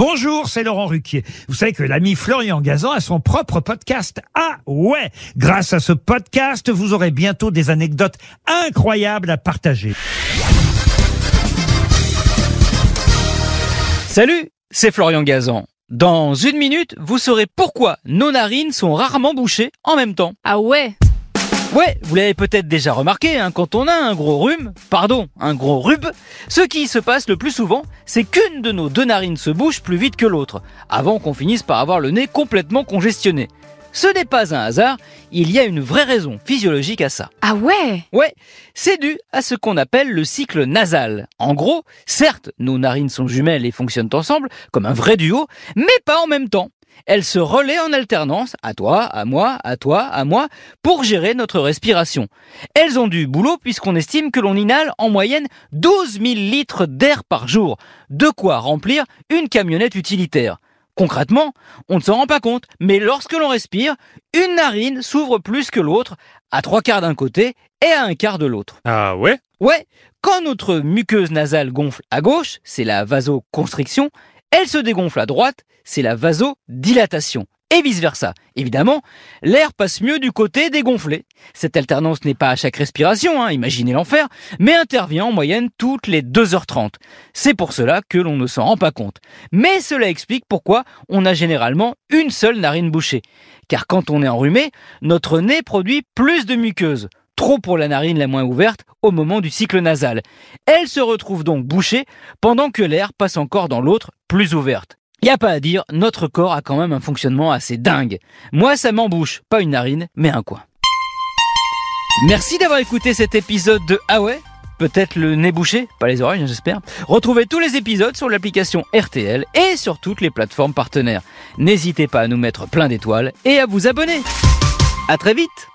Bonjour, c'est Laurent Ruquier. Vous savez que l'ami Florian Gazan a son propre podcast. Ah ouais Grâce à ce podcast, vous aurez bientôt des anecdotes incroyables à partager. Salut, c'est Florian Gazan. Dans une minute, vous saurez pourquoi nos narines sont rarement bouchées en même temps. Ah ouais Ouais, vous l'avez peut-être déjà remarqué, hein, quand on a un gros rhume, pardon, un gros rube, ce qui se passe le plus souvent, c'est qu'une de nos deux narines se bouche plus vite que l'autre, avant qu'on finisse par avoir le nez complètement congestionné. Ce n'est pas un hasard, il y a une vraie raison physiologique à ça. Ah ouais? Ouais, c'est dû à ce qu'on appelle le cycle nasal. En gros, certes, nos narines sont jumelles et fonctionnent ensemble, comme un vrai duo, mais pas en même temps. Elles se relaient en alternance, à toi, à moi, à toi, à moi, pour gérer notre respiration. Elles ont du boulot puisqu'on estime que l'on inhale en moyenne 12 000 litres d'air par jour, de quoi remplir une camionnette utilitaire. Concrètement, on ne s'en rend pas compte, mais lorsque l'on respire, une narine s'ouvre plus que l'autre, à trois quarts d'un côté et à un quart de l'autre. Ah ouais? Ouais, quand notre muqueuse nasale gonfle à gauche, c'est la vasoconstriction, elle se dégonfle à droite, c'est la vasodilatation. Et vice-versa. Évidemment, l'air passe mieux du côté dégonflé. Cette alternance n'est pas à chaque respiration, hein, imaginez l'enfer, mais intervient en moyenne toutes les 2h30. C'est pour cela que l'on ne s'en rend pas compte. Mais cela explique pourquoi on a généralement une seule narine bouchée. Car quand on est enrhumé, notre nez produit plus de muqueuse trop pour la narine la moins ouverte au moment du cycle nasal. Elle se retrouve donc bouchée pendant que l'air passe encore dans l'autre plus ouverte. Y a pas à dire, notre corps a quand même un fonctionnement assez dingue. Moi, ça m'embouche, pas une narine, mais un coin. Merci d'avoir écouté cet épisode de Ah ouais Peut-être le nez bouché, pas les oreilles, hein, j'espère. Retrouvez tous les épisodes sur l'application RTL et sur toutes les plateformes partenaires. N'hésitez pas à nous mettre plein d'étoiles et à vous abonner. À très vite